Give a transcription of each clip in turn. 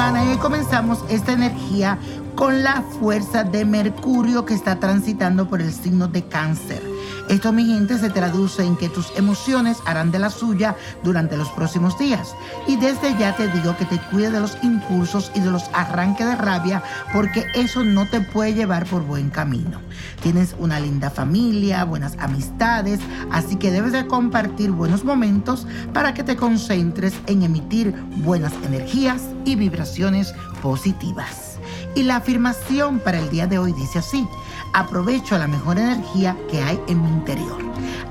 y comenzamos esta energía con la fuerza de Mercurio que está transitando por el signo de cáncer. Esto, mi gente, se traduce en que tus emociones harán de la suya durante los próximos días. Y desde ya te digo que te cuide de los impulsos y de los arranques de rabia, porque eso no te puede llevar por buen camino. Tienes una linda familia, buenas amistades, así que debes de compartir buenos momentos para que te concentres en emitir buenas energías y vibraciones positivas. Y la afirmación para el día de hoy dice así, aprovecho la mejor energía que hay en mi interior.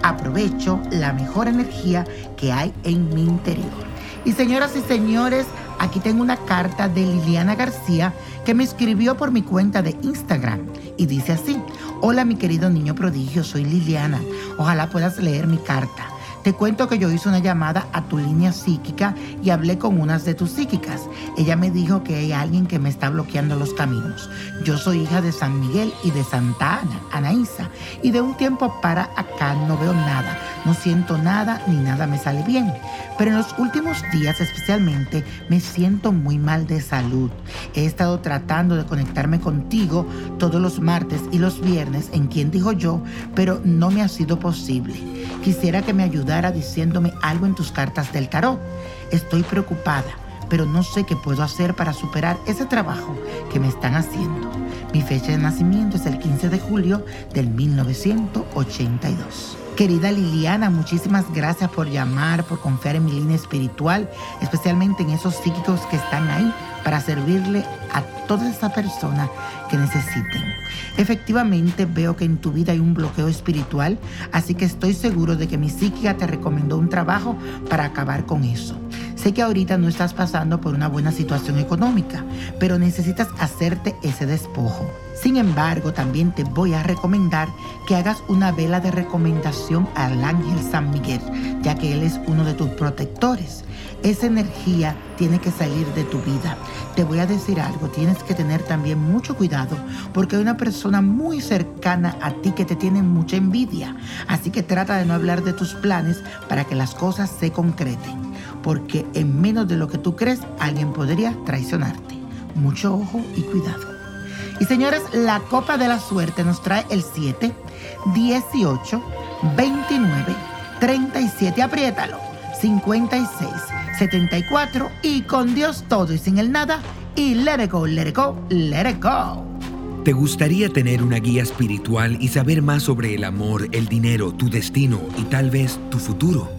Aprovecho la mejor energía que hay en mi interior. Y señoras y señores, aquí tengo una carta de Liliana García que me escribió por mi cuenta de Instagram y dice así, hola mi querido niño prodigio, soy Liliana, ojalá puedas leer mi carta. Te cuento que yo hice una llamada a tu línea psíquica y hablé con unas de tus psíquicas. Ella me dijo que hay alguien que me está bloqueando los caminos. Yo soy hija de San Miguel y de Santa Ana, Anaísa, y de un tiempo para acá no veo nada, no siento nada ni nada me sale bien. Pero en los últimos días especialmente me siento muy mal de salud. He estado tratando de conectarme contigo todos los martes y los viernes en quien dijo yo, pero no me ha sido posible. Quisiera que me ayudara diciéndome algo en tus cartas del tarot. Estoy preocupada, pero no sé qué puedo hacer para superar ese trabajo que me están haciendo. Mi fecha de nacimiento es el 15 de julio del 1982. Querida Liliana, muchísimas gracias por llamar, por confiar en mi línea espiritual, especialmente en esos psíquicos que están ahí para servirle a toda esa persona que necesiten. Efectivamente veo que en tu vida hay un bloqueo espiritual, así que estoy seguro de que mi psíquica te recomendó un trabajo para acabar con eso. Sé que ahorita no estás pasando por una buena situación económica, pero necesitas hacerte ese despojo. Sin embargo, también te voy a recomendar que hagas una vela de recomendación al ángel San Miguel, ya que él es uno de tus protectores. Esa energía tiene que salir de tu vida. Te voy a decir algo, tienes que tener también mucho cuidado porque hay una persona muy cercana a ti que te tiene mucha envidia. Así que trata de no hablar de tus planes para que las cosas se concreten. Porque en menos de lo que tú crees, alguien podría traicionarte. Mucho ojo y cuidado. Y señores, la copa de la suerte nos trae el 7, 18, 29, 37, apriétalo, 56, 74 y con Dios todo y sin el nada y let it go, let it go, let it go. ¿Te gustaría tener una guía espiritual y saber más sobre el amor, el dinero, tu destino y tal vez tu futuro?